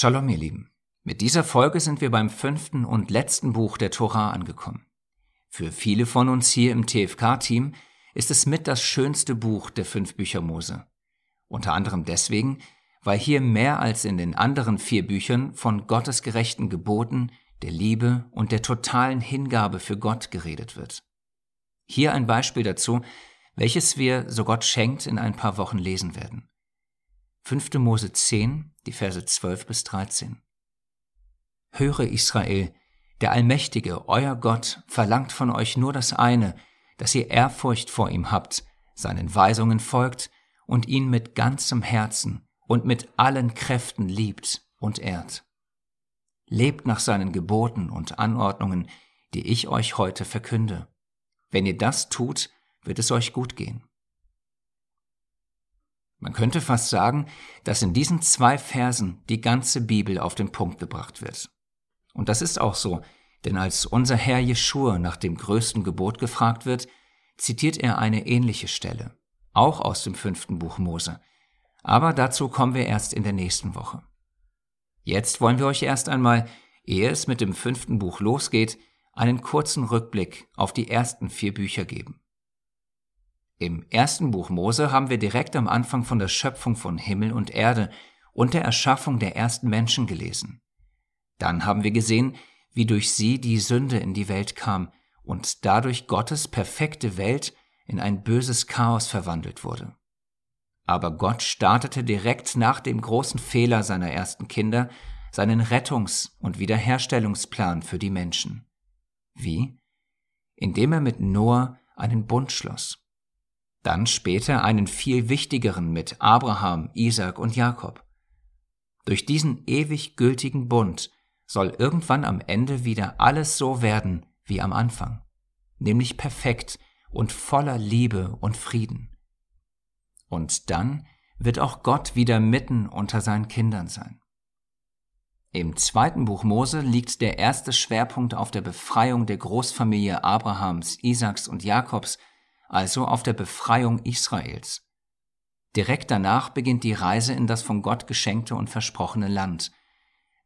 Shalom, ihr Lieben. Mit dieser Folge sind wir beim fünften und letzten Buch der Tora angekommen. Für viele von uns hier im TFK-Team ist es mit das schönste Buch der fünf Bücher Mose. Unter anderem deswegen, weil hier mehr als in den anderen vier Büchern von Gottes gerechten Geboten, der Liebe und der totalen Hingabe für Gott geredet wird. Hier ein Beispiel dazu, welches wir, so Gott schenkt, in ein paar Wochen lesen werden. 5. Mose 10, die Verse 12 bis 13. Höre Israel, der Allmächtige, euer Gott, verlangt von euch nur das eine, dass ihr Ehrfurcht vor ihm habt, seinen Weisungen folgt und ihn mit ganzem Herzen und mit allen Kräften liebt und ehrt. Lebt nach seinen Geboten und Anordnungen, die ich euch heute verkünde. Wenn ihr das tut, wird es euch gut gehen. Man könnte fast sagen, dass in diesen zwei Versen die ganze Bibel auf den Punkt gebracht wird. Und das ist auch so, denn als unser Herr Jeschua nach dem größten Gebot gefragt wird, zitiert er eine ähnliche Stelle, auch aus dem fünften Buch Mose. Aber dazu kommen wir erst in der nächsten Woche. Jetzt wollen wir euch erst einmal, ehe es mit dem fünften Buch losgeht, einen kurzen Rückblick auf die ersten vier Bücher geben. Im ersten Buch Mose haben wir direkt am Anfang von der Schöpfung von Himmel und Erde und der Erschaffung der ersten Menschen gelesen. Dann haben wir gesehen, wie durch sie die Sünde in die Welt kam und dadurch Gottes perfekte Welt in ein böses Chaos verwandelt wurde. Aber Gott startete direkt nach dem großen Fehler seiner ersten Kinder seinen Rettungs- und Wiederherstellungsplan für die Menschen. Wie? Indem er mit Noah einen Bund schloss dann später einen viel wichtigeren mit Abraham, Isaac und Jakob. Durch diesen ewig gültigen Bund soll irgendwann am Ende wieder alles so werden wie am Anfang, nämlich perfekt und voller Liebe und Frieden. Und dann wird auch Gott wieder mitten unter seinen Kindern sein. Im zweiten Buch Mose liegt der erste Schwerpunkt auf der Befreiung der Großfamilie Abrahams, Isaaks und Jakobs also auf der Befreiung Israels. Direkt danach beginnt die Reise in das von Gott geschenkte und versprochene Land.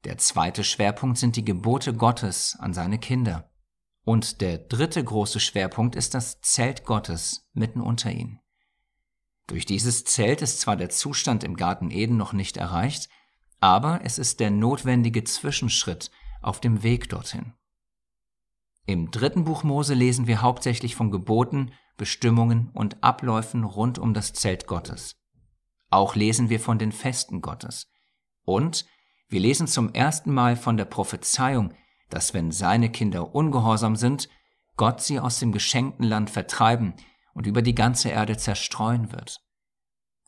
Der zweite Schwerpunkt sind die Gebote Gottes an seine Kinder. Und der dritte große Schwerpunkt ist das Zelt Gottes mitten unter ihnen. Durch dieses Zelt ist zwar der Zustand im Garten Eden noch nicht erreicht, aber es ist der notwendige Zwischenschritt auf dem Weg dorthin. Im dritten Buch Mose lesen wir hauptsächlich von Geboten, Bestimmungen und Abläufen rund um das Zelt Gottes. Auch lesen wir von den Festen Gottes. Und wir lesen zum ersten Mal von der Prophezeiung, dass wenn seine Kinder ungehorsam sind, Gott sie aus dem geschenkten Land vertreiben und über die ganze Erde zerstreuen wird.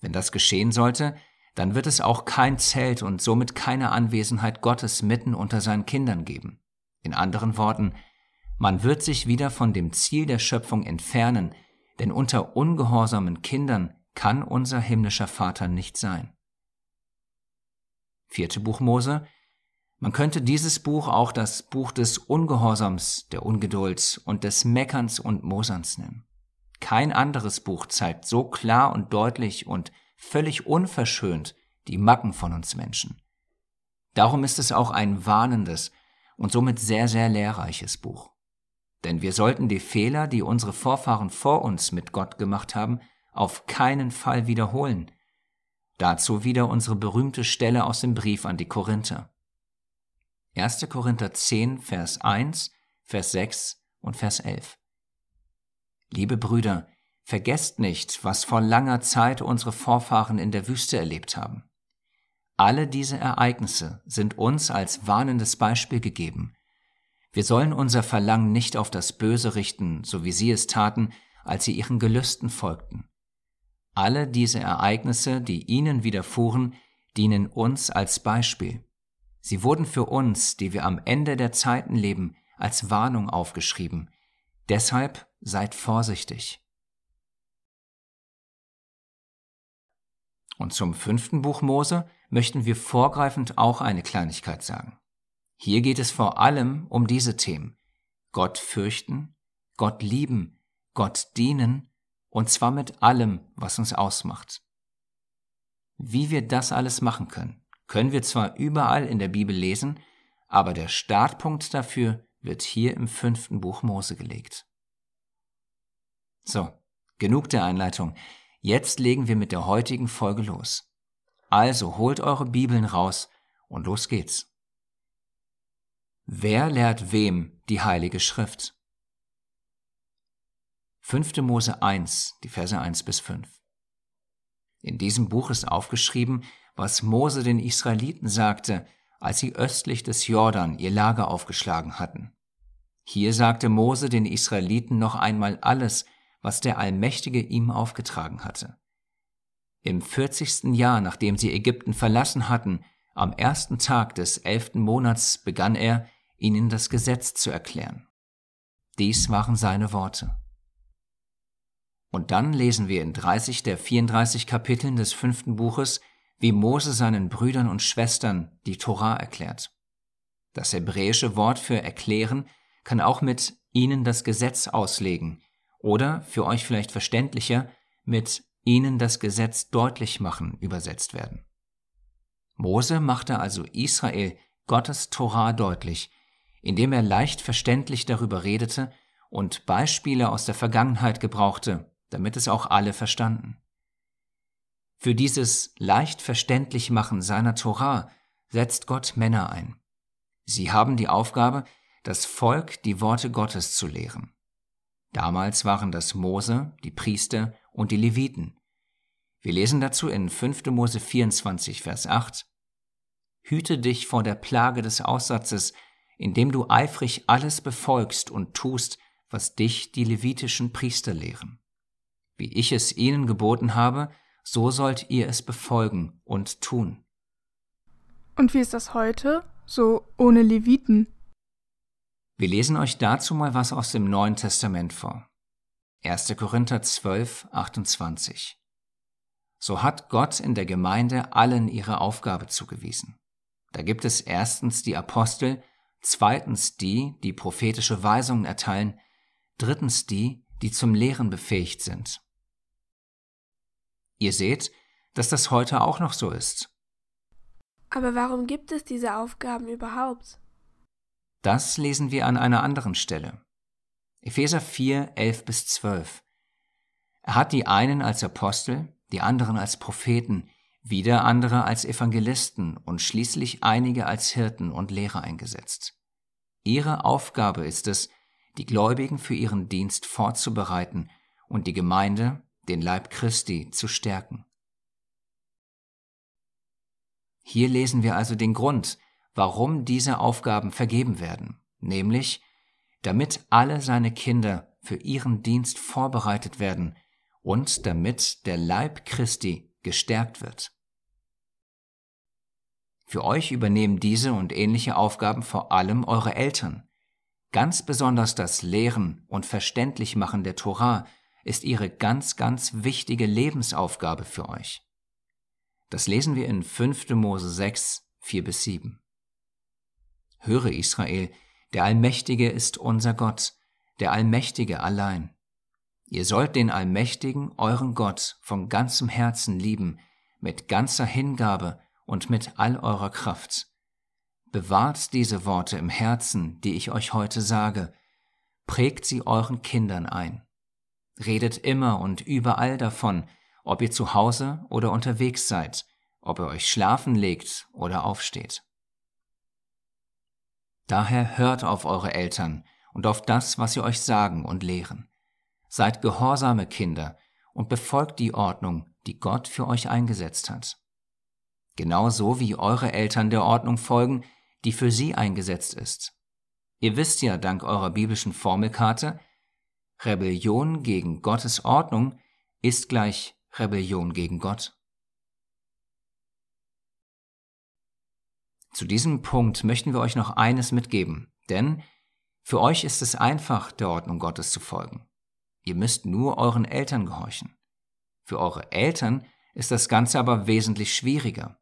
Wenn das geschehen sollte, dann wird es auch kein Zelt und somit keine Anwesenheit Gottes mitten unter seinen Kindern geben. In anderen Worten, man wird sich wieder von dem Ziel der Schöpfung entfernen, denn unter ungehorsamen Kindern kann unser himmlischer Vater nicht sein. Vierte Buch Mose. Man könnte dieses Buch auch das Buch des Ungehorsams, der Ungeduld und des Meckerns und Moserns nennen. Kein anderes Buch zeigt so klar und deutlich und völlig unverschönt die Macken von uns Menschen. Darum ist es auch ein warnendes und somit sehr, sehr lehrreiches Buch. Denn wir sollten die Fehler, die unsere Vorfahren vor uns mit Gott gemacht haben, auf keinen Fall wiederholen. Dazu wieder unsere berühmte Stelle aus dem Brief an die Korinther. 1. Korinther 10, Vers 1, Vers 6 und Vers 11. Liebe Brüder, vergesst nicht, was vor langer Zeit unsere Vorfahren in der Wüste erlebt haben. Alle diese Ereignisse sind uns als warnendes Beispiel gegeben, wir sollen unser Verlangen nicht auf das Böse richten, so wie sie es taten, als sie ihren Gelüsten folgten. Alle diese Ereignisse, die ihnen widerfuhren, dienen uns als Beispiel. Sie wurden für uns, die wir am Ende der Zeiten leben, als Warnung aufgeschrieben. Deshalb seid vorsichtig. Und zum fünften Buch Mose möchten wir vorgreifend auch eine Kleinigkeit sagen. Hier geht es vor allem um diese Themen. Gott fürchten, Gott lieben, Gott dienen, und zwar mit allem, was uns ausmacht. Wie wir das alles machen können, können wir zwar überall in der Bibel lesen, aber der Startpunkt dafür wird hier im fünften Buch Mose gelegt. So, genug der Einleitung. Jetzt legen wir mit der heutigen Folge los. Also holt eure Bibeln raus und los geht's. Wer lehrt wem die Heilige Schrift? 5. Mose 1, die Verse 1 bis 5. In diesem Buch ist aufgeschrieben, was Mose den Israeliten sagte, als sie östlich des Jordan ihr Lager aufgeschlagen hatten. Hier sagte Mose den Israeliten noch einmal alles, was der Allmächtige ihm aufgetragen hatte. Im vierzigsten Jahr, nachdem sie Ägypten verlassen hatten, am ersten Tag des elften Monats begann er, ihnen das Gesetz zu erklären. Dies waren seine Worte. Und dann lesen wir in 30 der 34 Kapiteln des fünften Buches, wie Mose seinen Brüdern und Schwestern die Torah erklärt. Das hebräische Wort für erklären kann auch mit ihnen das Gesetz auslegen oder, für euch vielleicht verständlicher, mit ihnen das Gesetz deutlich machen übersetzt werden. Mose machte also Israel Gottes Torah deutlich, indem er leicht verständlich darüber redete und Beispiele aus der Vergangenheit gebrauchte, damit es auch alle verstanden. Für dieses leicht verständlich machen seiner Torah setzt Gott Männer ein. Sie haben die Aufgabe, das Volk die Worte Gottes zu lehren. Damals waren das Mose, die Priester und die Leviten. Wir lesen dazu in 5. Mose 24, Vers 8 Hüte dich vor der Plage des Aussatzes, indem du eifrig alles befolgst und tust, was dich die levitischen Priester lehren. Wie ich es ihnen geboten habe, so sollt ihr es befolgen und tun. Und wie ist das heute, so ohne Leviten? Wir lesen euch dazu mal was aus dem Neuen Testament vor. 1. Korinther 12, 28. So hat Gott in der Gemeinde allen ihre Aufgabe zugewiesen. Da gibt es erstens die Apostel, zweitens die, die prophetische Weisungen erteilen, drittens die, die zum Lehren befähigt sind. Ihr seht, dass das heute auch noch so ist. Aber warum gibt es diese Aufgaben überhaupt? Das lesen wir an einer anderen Stelle. Epheser 4, 11 bis 12. Er hat die einen als Apostel, die anderen als Propheten, wieder andere als Evangelisten und schließlich einige als Hirten und Lehrer eingesetzt. Ihre Aufgabe ist es, die Gläubigen für ihren Dienst vorzubereiten und die Gemeinde, den Leib Christi, zu stärken. Hier lesen wir also den Grund, warum diese Aufgaben vergeben werden, nämlich damit alle seine Kinder für ihren Dienst vorbereitet werden und damit der Leib Christi gestärkt wird. Für euch übernehmen diese und ähnliche Aufgaben vor allem eure Eltern. Ganz besonders das Lehren und Verständlichmachen der Torah ist ihre ganz, ganz wichtige Lebensaufgabe für euch. Das lesen wir in 5. Mose 6, 4 bis 7. Höre Israel, der Allmächtige ist unser Gott, der Allmächtige allein. Ihr sollt den Allmächtigen, euren Gott, von ganzem Herzen lieben, mit ganzer Hingabe und mit all eurer Kraft. Bewahrt diese Worte im Herzen, die ich euch heute sage, prägt sie euren Kindern ein. Redet immer und überall davon, ob ihr zu Hause oder unterwegs seid, ob ihr euch schlafen legt oder aufsteht. Daher hört auf eure Eltern und auf das, was sie euch sagen und lehren. Seid gehorsame Kinder und befolgt die Ordnung, die Gott für euch eingesetzt hat. Genauso wie eure Eltern der Ordnung folgen, die für sie eingesetzt ist. Ihr wisst ja dank eurer biblischen Formelkarte, Rebellion gegen Gottes Ordnung ist gleich Rebellion gegen Gott. Zu diesem Punkt möchten wir euch noch eines mitgeben, denn für euch ist es einfach, der Ordnung Gottes zu folgen. Ihr müsst nur euren Eltern gehorchen. Für eure Eltern ist das Ganze aber wesentlich schwieriger.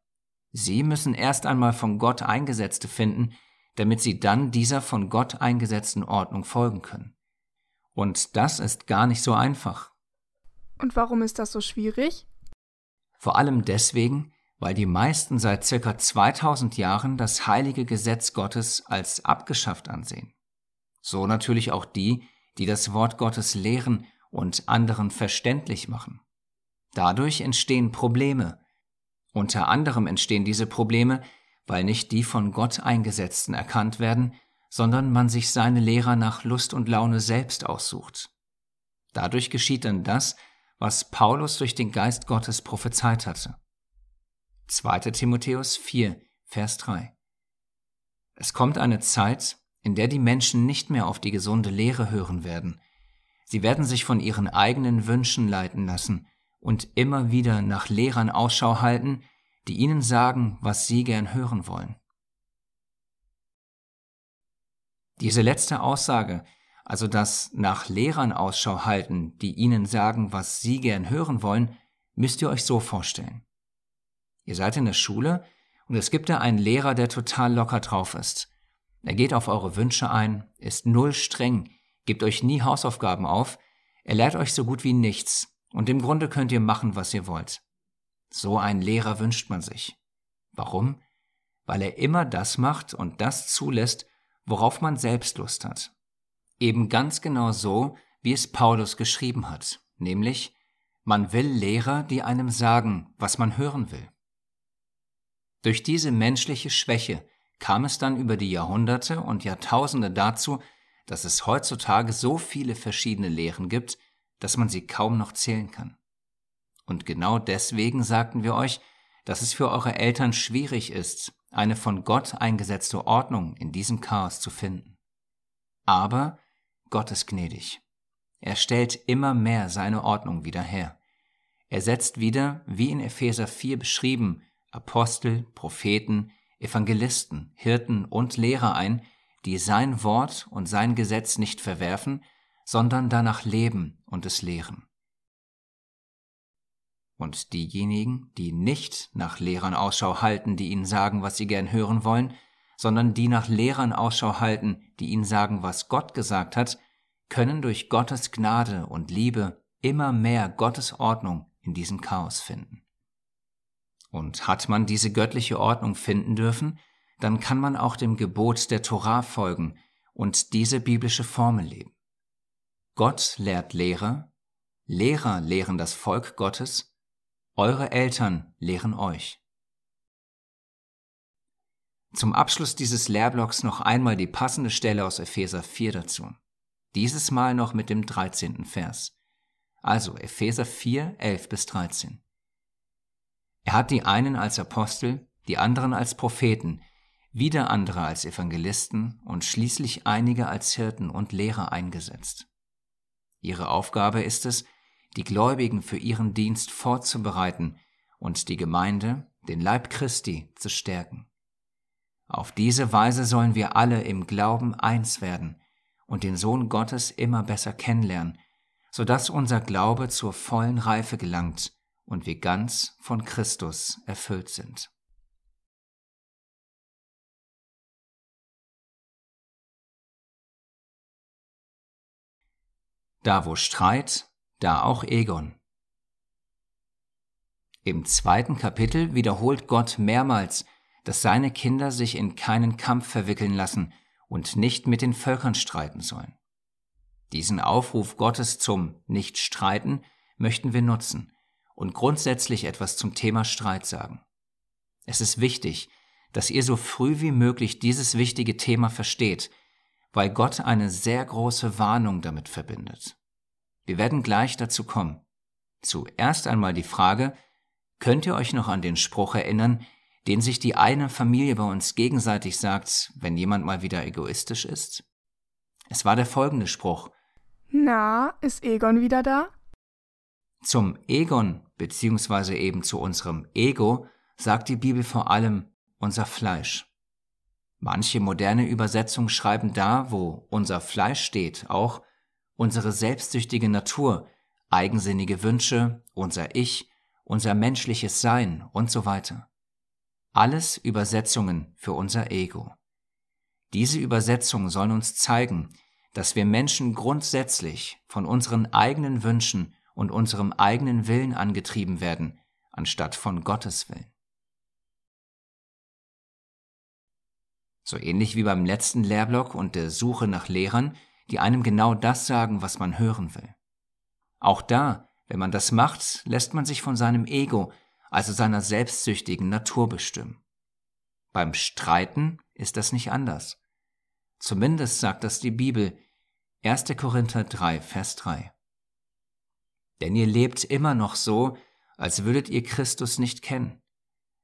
Sie müssen erst einmal von Gott Eingesetzte finden, damit sie dann dieser von Gott eingesetzten Ordnung folgen können. Und das ist gar nicht so einfach. Und warum ist das so schwierig? Vor allem deswegen, weil die meisten seit circa 2000 Jahren das heilige Gesetz Gottes als abgeschafft ansehen. So natürlich auch die, die das Wort Gottes lehren und anderen verständlich machen. Dadurch entstehen Probleme. Unter anderem entstehen diese Probleme, weil nicht die von Gott eingesetzten erkannt werden, sondern man sich seine Lehrer nach Lust und Laune selbst aussucht. Dadurch geschieht dann das, was Paulus durch den Geist Gottes prophezeit hatte. 2. Timotheus 4, Vers 3. Es kommt eine Zeit, in der die Menschen nicht mehr auf die gesunde Lehre hören werden. Sie werden sich von ihren eigenen Wünschen leiten lassen und immer wieder nach Lehrern Ausschau halten, die ihnen sagen, was sie gern hören wollen. Diese letzte Aussage, also das nach Lehrern Ausschau halten, die ihnen sagen, was sie gern hören wollen, müsst ihr euch so vorstellen. Ihr seid in der Schule und es gibt da einen Lehrer, der total locker drauf ist. Er geht auf eure Wünsche ein, ist null streng, gibt euch nie Hausaufgaben auf, er lehrt euch so gut wie nichts und im Grunde könnt ihr machen, was ihr wollt. So einen Lehrer wünscht man sich. Warum? Weil er immer das macht und das zulässt, worauf man selbst Lust hat. Eben ganz genau so, wie es Paulus geschrieben hat, nämlich man will Lehrer, die einem sagen, was man hören will. Durch diese menschliche Schwäche kam es dann über die Jahrhunderte und Jahrtausende dazu, dass es heutzutage so viele verschiedene Lehren gibt, dass man sie kaum noch zählen kann. Und genau deswegen sagten wir euch, dass es für eure Eltern schwierig ist, eine von Gott eingesetzte Ordnung in diesem Chaos zu finden. Aber Gott ist gnädig. Er stellt immer mehr seine Ordnung wieder her. Er setzt wieder, wie in Epheser 4 beschrieben, Apostel, Propheten, Evangelisten, Hirten und Lehrer ein, die sein Wort und sein Gesetz nicht verwerfen, sondern danach leben und es lehren. Und diejenigen, die nicht nach Lehrern Ausschau halten, die ihnen sagen, was sie gern hören wollen, sondern die nach Lehrern Ausschau halten, die ihnen sagen, was Gott gesagt hat, können durch Gottes Gnade und Liebe immer mehr Gottes Ordnung in diesem Chaos finden. Und hat man diese göttliche Ordnung finden dürfen, dann kann man auch dem Gebot der Torah folgen und diese biblische Formel leben. Gott lehrt Lehrer, Lehrer lehren das Volk Gottes, eure Eltern lehren euch. Zum Abschluss dieses Lehrblocks noch einmal die passende Stelle aus Epheser 4 dazu. Dieses Mal noch mit dem 13. Vers. Also Epheser 4, 11 bis 13. Er hat die einen als Apostel, die anderen als Propheten, wieder andere als Evangelisten und schließlich einige als Hirten und Lehrer eingesetzt. Ihre Aufgabe ist es, die Gläubigen für ihren Dienst vorzubereiten und die Gemeinde, den Leib Christi, zu stärken. Auf diese Weise sollen wir alle im Glauben eins werden und den Sohn Gottes immer besser kennenlernen, so dass unser Glaube zur vollen Reife gelangt und wir ganz von Christus erfüllt sind. Da wo Streit, da auch Egon. Im zweiten Kapitel wiederholt Gott mehrmals, dass seine Kinder sich in keinen Kampf verwickeln lassen und nicht mit den Völkern streiten sollen. Diesen Aufruf Gottes zum Nicht-Streiten möchten wir nutzen und grundsätzlich etwas zum Thema Streit sagen. Es ist wichtig, dass ihr so früh wie möglich dieses wichtige Thema versteht weil Gott eine sehr große Warnung damit verbindet. Wir werden gleich dazu kommen. Zuerst einmal die Frage, könnt ihr euch noch an den Spruch erinnern, den sich die eine Familie bei uns gegenseitig sagt, wenn jemand mal wieder egoistisch ist? Es war der folgende Spruch. Na, ist Egon wieder da? Zum Egon beziehungsweise eben zu unserem Ego sagt die Bibel vor allem unser Fleisch. Manche moderne Übersetzungen schreiben da, wo unser Fleisch steht, auch unsere selbstsüchtige Natur, eigensinnige Wünsche, unser Ich, unser menschliches Sein und so weiter. Alles Übersetzungen für unser Ego. Diese Übersetzungen sollen uns zeigen, dass wir Menschen grundsätzlich von unseren eigenen Wünschen und unserem eigenen Willen angetrieben werden, anstatt von Gottes Willen. So ähnlich wie beim letzten Lehrblock und der Suche nach Lehrern, die einem genau das sagen, was man hören will. Auch da, wenn man das macht, lässt man sich von seinem Ego, also seiner selbstsüchtigen Natur bestimmen. Beim Streiten ist das nicht anders. Zumindest sagt das die Bibel, 1. Korinther 3, Vers 3. Denn ihr lebt immer noch so, als würdet ihr Christus nicht kennen.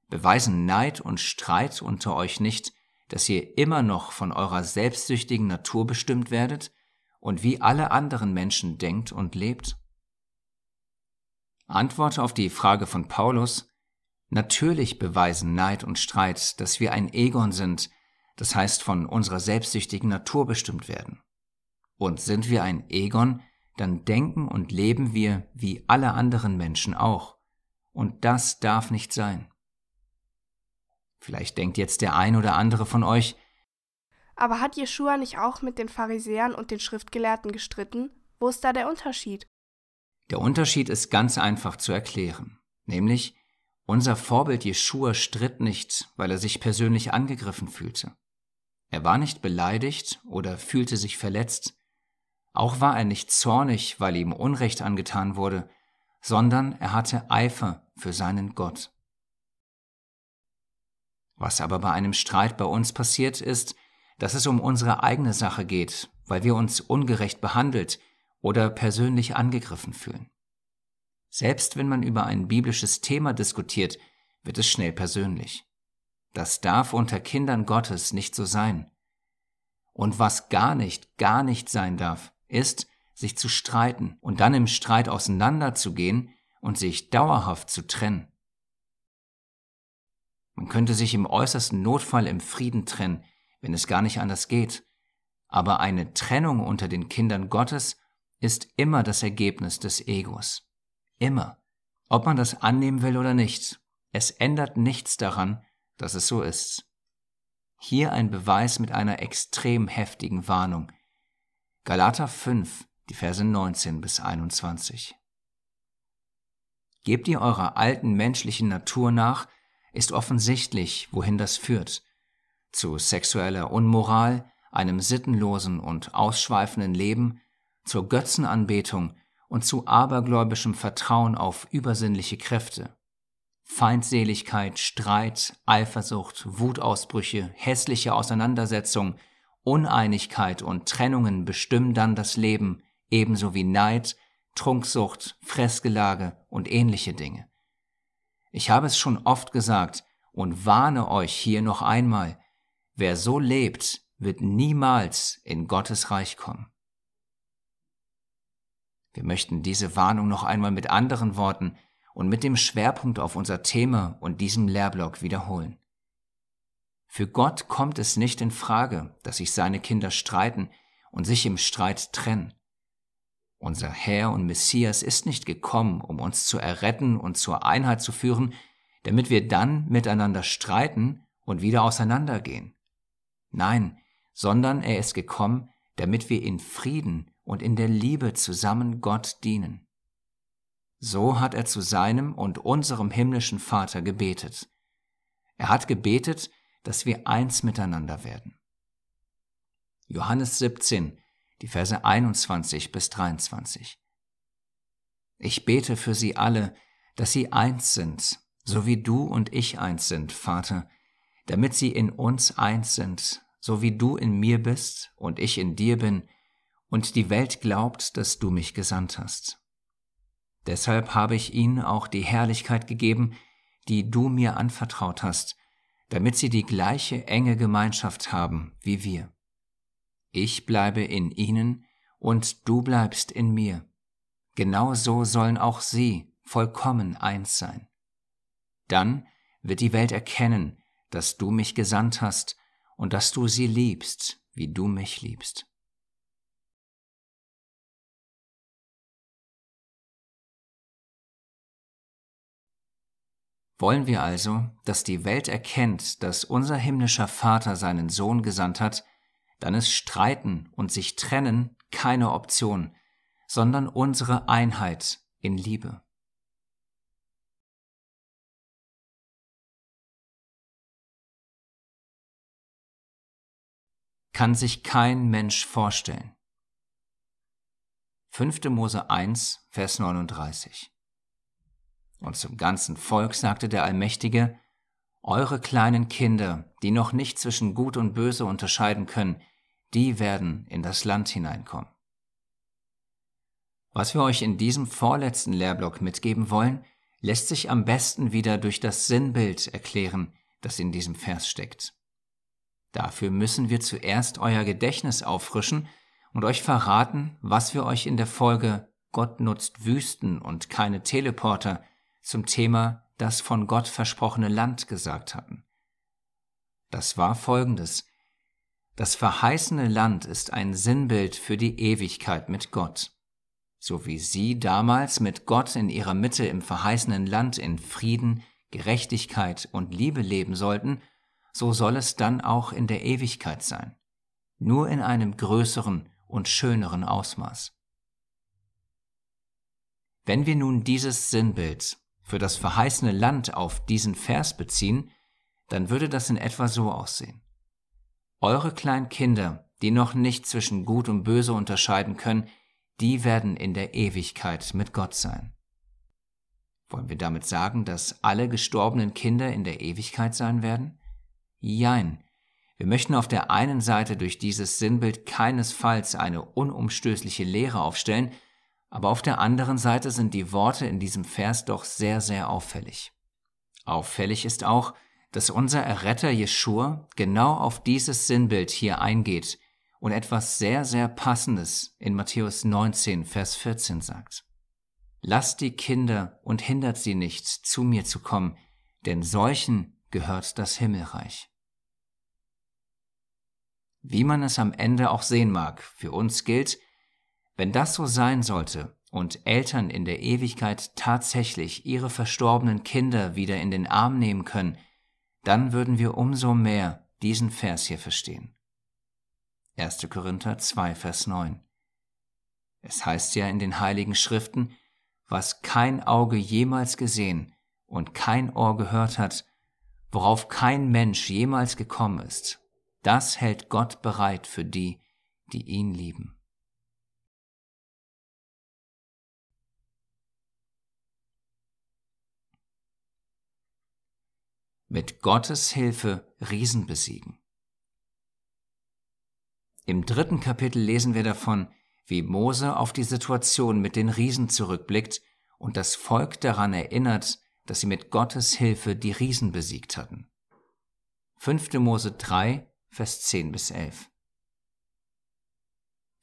Beweisen Neid und Streit unter euch nicht, dass ihr immer noch von eurer selbstsüchtigen Natur bestimmt werdet und wie alle anderen Menschen denkt und lebt? Antwort auf die Frage von Paulus, natürlich beweisen Neid und Streit, dass wir ein Egon sind, das heißt von unserer selbstsüchtigen Natur bestimmt werden. Und sind wir ein Egon, dann denken und leben wir wie alle anderen Menschen auch. Und das darf nicht sein. Vielleicht denkt jetzt der ein oder andere von euch, aber hat Jeschua nicht auch mit den Pharisäern und den Schriftgelehrten gestritten? Wo ist da der Unterschied? Der Unterschied ist ganz einfach zu erklären. Nämlich, unser Vorbild Jeschua stritt nicht, weil er sich persönlich angegriffen fühlte. Er war nicht beleidigt oder fühlte sich verletzt. Auch war er nicht zornig, weil ihm Unrecht angetan wurde, sondern er hatte Eifer für seinen Gott. Was aber bei einem Streit bei uns passiert ist, dass es um unsere eigene Sache geht, weil wir uns ungerecht behandelt oder persönlich angegriffen fühlen. Selbst wenn man über ein biblisches Thema diskutiert, wird es schnell persönlich. Das darf unter Kindern Gottes nicht so sein. Und was gar nicht, gar nicht sein darf, ist, sich zu streiten und dann im Streit auseinanderzugehen und sich dauerhaft zu trennen. Man könnte sich im äußersten Notfall im Frieden trennen, wenn es gar nicht anders geht. Aber eine Trennung unter den Kindern Gottes ist immer das Ergebnis des Egos. Immer. Ob man das annehmen will oder nicht. Es ändert nichts daran, dass es so ist. Hier ein Beweis mit einer extrem heftigen Warnung. Galater 5, die Verse 19 bis 21. Gebt ihr eurer alten menschlichen Natur nach, ist offensichtlich, wohin das führt. Zu sexueller Unmoral, einem sittenlosen und ausschweifenden Leben, zur Götzenanbetung und zu abergläubischem Vertrauen auf übersinnliche Kräfte. Feindseligkeit, Streit, Eifersucht, Wutausbrüche, hässliche Auseinandersetzung, Uneinigkeit und Trennungen bestimmen dann das Leben, ebenso wie Neid, Trunksucht, Fressgelage und ähnliche Dinge. Ich habe es schon oft gesagt und warne euch hier noch einmal, wer so lebt, wird niemals in Gottes Reich kommen. Wir möchten diese Warnung noch einmal mit anderen Worten und mit dem Schwerpunkt auf unser Thema und diesem Lehrblock wiederholen. Für Gott kommt es nicht in Frage, dass sich seine Kinder streiten und sich im Streit trennen. Unser Herr und Messias ist nicht gekommen, um uns zu erretten und zur Einheit zu führen, damit wir dann miteinander streiten und wieder auseinandergehen. Nein, sondern er ist gekommen, damit wir in Frieden und in der Liebe zusammen Gott dienen. So hat er zu seinem und unserem himmlischen Vater gebetet. Er hat gebetet, dass wir eins miteinander werden. Johannes 17, die Verse 21 bis 23. Ich bete für sie alle, dass sie eins sind, so wie du und ich eins sind, Vater, damit sie in uns eins sind, so wie du in mir bist und ich in dir bin, und die Welt glaubt, dass du mich gesandt hast. Deshalb habe ich ihnen auch die Herrlichkeit gegeben, die du mir anvertraut hast, damit sie die gleiche enge Gemeinschaft haben wie wir. Ich bleibe in ihnen und du bleibst in mir. Genau so sollen auch sie vollkommen eins sein. Dann wird die Welt erkennen, dass du mich gesandt hast und dass du sie liebst, wie du mich liebst. Wollen wir also, dass die Welt erkennt, dass unser himmlischer Vater seinen Sohn gesandt hat, dann ist Streiten und sich trennen keine Option, sondern unsere Einheit in Liebe. kann sich kein Mensch vorstellen. 5. Mose 1, Vers 39. Und zum ganzen Volk sagte der Allmächtige, Eure kleinen Kinder, die noch nicht zwischen Gut und Böse unterscheiden können, die werden in das Land hineinkommen. Was wir euch in diesem vorletzten Lehrblock mitgeben wollen, lässt sich am besten wieder durch das Sinnbild erklären, das in diesem Vers steckt. Dafür müssen wir zuerst euer Gedächtnis auffrischen und euch verraten, was wir euch in der Folge Gott nutzt Wüsten und keine Teleporter zum Thema das von Gott versprochene Land gesagt hatten. Das war folgendes. Das verheißene Land ist ein Sinnbild für die Ewigkeit mit Gott. So wie sie damals mit Gott in ihrer Mitte im verheißenen Land in Frieden, Gerechtigkeit und Liebe leben sollten, so soll es dann auch in der Ewigkeit sein, nur in einem größeren und schöneren Ausmaß. Wenn wir nun dieses Sinnbild für das verheißene Land auf diesen Vers beziehen, dann würde das in etwa so aussehen. Eure kleinen Kinder, die noch nicht zwischen Gut und Böse unterscheiden können, die werden in der Ewigkeit mit Gott sein. Wollen wir damit sagen, dass alle gestorbenen Kinder in der Ewigkeit sein werden? Jein. Wir möchten auf der einen Seite durch dieses Sinnbild keinesfalls eine unumstößliche Lehre aufstellen, aber auf der anderen Seite sind die Worte in diesem Vers doch sehr, sehr auffällig. Auffällig ist auch, dass unser Erretter Jeschua genau auf dieses Sinnbild hier eingeht und etwas sehr, sehr Passendes in Matthäus 19, Vers 14 sagt. Lasst die Kinder und hindert sie nicht, zu mir zu kommen, denn solchen gehört das Himmelreich. Wie man es am Ende auch sehen mag, für uns gilt, wenn das so sein sollte und Eltern in der Ewigkeit tatsächlich ihre verstorbenen Kinder wieder in den Arm nehmen können, dann würden wir umso mehr diesen Vers hier verstehen. 1. Korinther 2, Vers 9. Es heißt ja in den heiligen Schriften, was kein Auge jemals gesehen und kein Ohr gehört hat, worauf kein Mensch jemals gekommen ist, das hält Gott bereit für die, die ihn lieben. Mit Gottes Hilfe Riesen besiegen. Im dritten Kapitel lesen wir davon, wie Mose auf die Situation mit den Riesen zurückblickt und das Volk daran erinnert, dass sie mit Gottes Hilfe die Riesen besiegt hatten. 5. Mose 3, Vers 10 bis 11.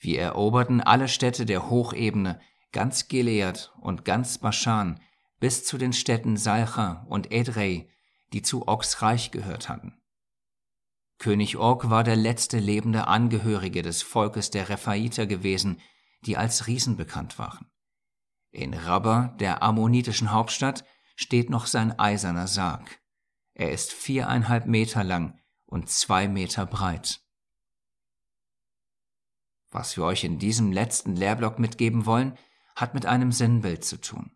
Wir eroberten alle Städte der Hochebene, ganz Gilead und ganz Baschan, bis zu den Städten Salcha und Edrei, die zu Ogs Reich gehört hatten. König Og war der letzte lebende Angehörige des Volkes der Rephaiter gewesen, die als Riesen bekannt waren. In Rabba, der ammonitischen Hauptstadt, steht noch sein eiserner Sarg. Er ist viereinhalb Meter lang und zwei Meter breit. Was wir euch in diesem letzten Lehrblock mitgeben wollen, hat mit einem Sinnbild zu tun.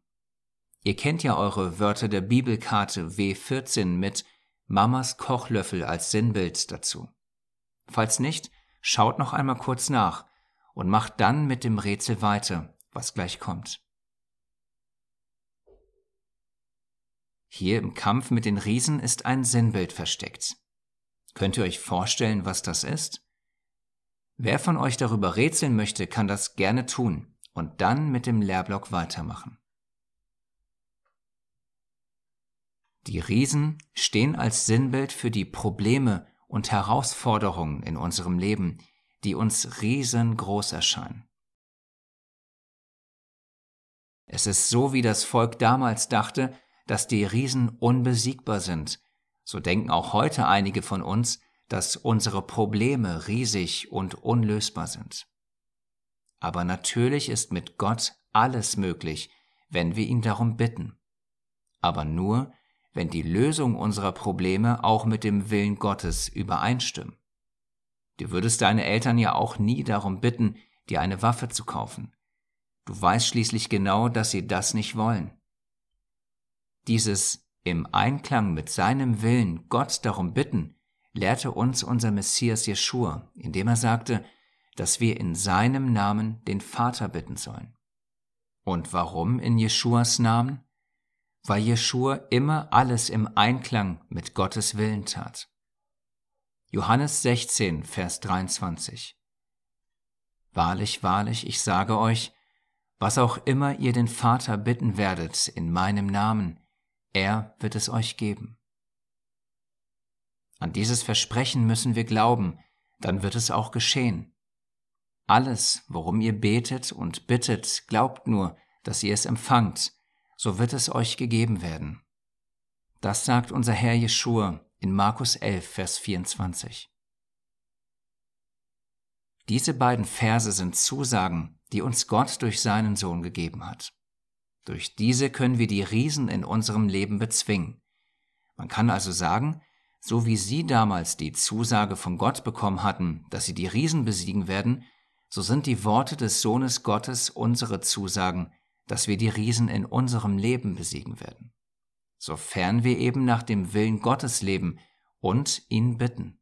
Ihr kennt ja eure Wörter der Bibelkarte W14 mit Mamas Kochlöffel als Sinnbild dazu. Falls nicht, schaut noch einmal kurz nach und macht dann mit dem Rätsel weiter, was gleich kommt. Hier im Kampf mit den Riesen ist ein Sinnbild versteckt. Könnt ihr euch vorstellen, was das ist? Wer von euch darüber rätseln möchte, kann das gerne tun und dann mit dem Lehrblock weitermachen. Die Riesen stehen als Sinnbild für die Probleme und Herausforderungen in unserem Leben, die uns riesengroß erscheinen. Es ist so, wie das Volk damals dachte, dass die Riesen unbesiegbar sind. So denken auch heute einige von uns, dass unsere Probleme riesig und unlösbar sind. Aber natürlich ist mit Gott alles möglich, wenn wir ihn darum bitten. Aber nur, wenn die Lösung unserer Probleme auch mit dem Willen Gottes übereinstimmen. Du würdest deine Eltern ja auch nie darum bitten, dir eine Waffe zu kaufen. Du weißt schließlich genau, dass sie das nicht wollen. Dieses im Einklang mit seinem Willen Gott darum bitten, lehrte uns unser Messias Jeschua, indem er sagte, dass wir in seinem Namen den Vater bitten sollen. Und warum in Jeschuas Namen? Weil Jeschua immer alles im Einklang mit Gottes Willen tat. Johannes 16, Vers 23 Wahrlich, wahrlich, ich sage euch, was auch immer ihr den Vater bitten werdet in meinem Namen, er wird es euch geben. An dieses Versprechen müssen wir glauben, dann wird es auch geschehen. Alles, worum ihr betet und bittet, glaubt nur, dass ihr es empfangt, so wird es euch gegeben werden. Das sagt unser Herr Jeschua in Markus 11, Vers 24. Diese beiden Verse sind Zusagen, die uns Gott durch seinen Sohn gegeben hat. Durch diese können wir die Riesen in unserem Leben bezwingen. Man kann also sagen, so wie Sie damals die Zusage von Gott bekommen hatten, dass Sie die Riesen besiegen werden, so sind die Worte des Sohnes Gottes unsere Zusagen, dass wir die Riesen in unserem Leben besiegen werden. Sofern wir eben nach dem Willen Gottes leben und ihn bitten.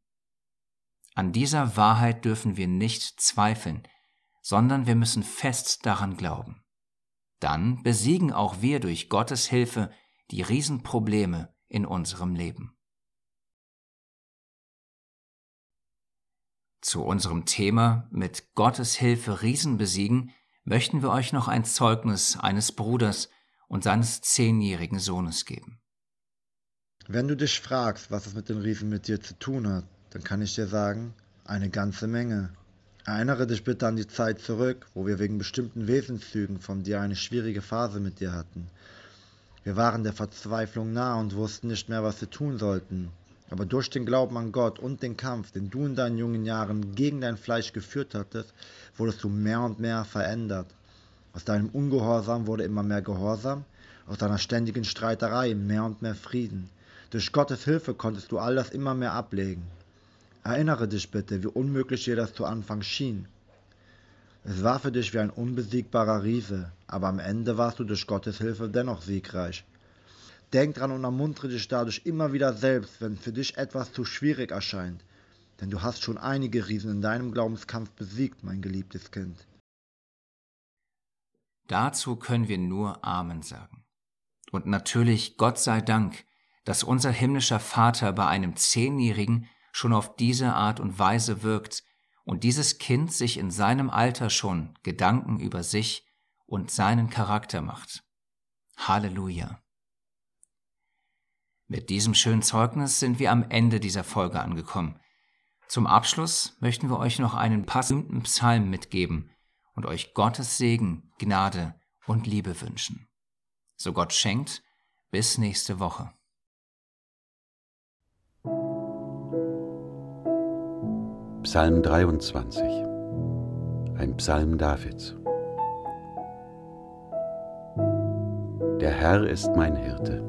An dieser Wahrheit dürfen wir nicht zweifeln, sondern wir müssen fest daran glauben. Dann besiegen auch wir durch Gottes Hilfe die Riesenprobleme in unserem Leben. Zu unserem Thema mit Gottes Hilfe Riesen besiegen möchten wir euch noch ein Zeugnis eines Bruders und seines zehnjährigen Sohnes geben. Wenn du dich fragst, was es mit den Riesen mit dir zu tun hat, dann kann ich dir sagen, eine ganze Menge. Erinnere dich bitte an die Zeit zurück, wo wir wegen bestimmten Wesenszügen von dir eine schwierige Phase mit dir hatten. Wir waren der Verzweiflung nah und wussten nicht mehr, was wir tun sollten. Aber durch den Glauben an Gott und den Kampf, den du in deinen jungen Jahren gegen dein Fleisch geführt hattest, wurdest du mehr und mehr verändert. Aus deinem Ungehorsam wurde immer mehr Gehorsam, aus deiner ständigen Streiterei mehr und mehr Frieden. Durch Gottes Hilfe konntest du all das immer mehr ablegen. Erinnere dich bitte, wie unmöglich dir das zu Anfang schien. Es war für dich wie ein unbesiegbarer Riese, aber am Ende warst du durch Gottes Hilfe dennoch siegreich. Denk dran und ermuntere dich dadurch immer wieder selbst, wenn für dich etwas zu schwierig erscheint. Denn du hast schon einige Riesen in deinem Glaubenskampf besiegt, mein geliebtes Kind. Dazu können wir nur Amen sagen. Und natürlich Gott sei Dank, dass unser himmlischer Vater bei einem Zehnjährigen schon auf diese Art und Weise wirkt und dieses Kind sich in seinem Alter schon Gedanken über sich und seinen Charakter macht. Halleluja. Mit diesem schönen Zeugnis sind wir am Ende dieser Folge angekommen. Zum Abschluss möchten wir euch noch einen passenden Psalm mitgeben und euch Gottes Segen, Gnade und Liebe wünschen. So Gott schenkt, bis nächste Woche. Psalm 23 Ein Psalm Davids Der Herr ist mein Hirte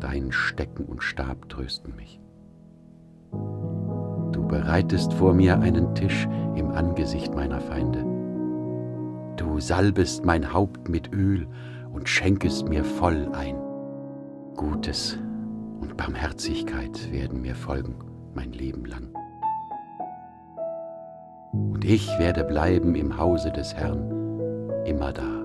dein Stecken und Stab trösten mich. Du bereitest vor mir einen Tisch im Angesicht meiner Feinde. Du salbest mein Haupt mit Öl und schenkest mir voll ein. Gutes und Barmherzigkeit werden mir folgen mein Leben lang. Und ich werde bleiben im Hause des Herrn immer da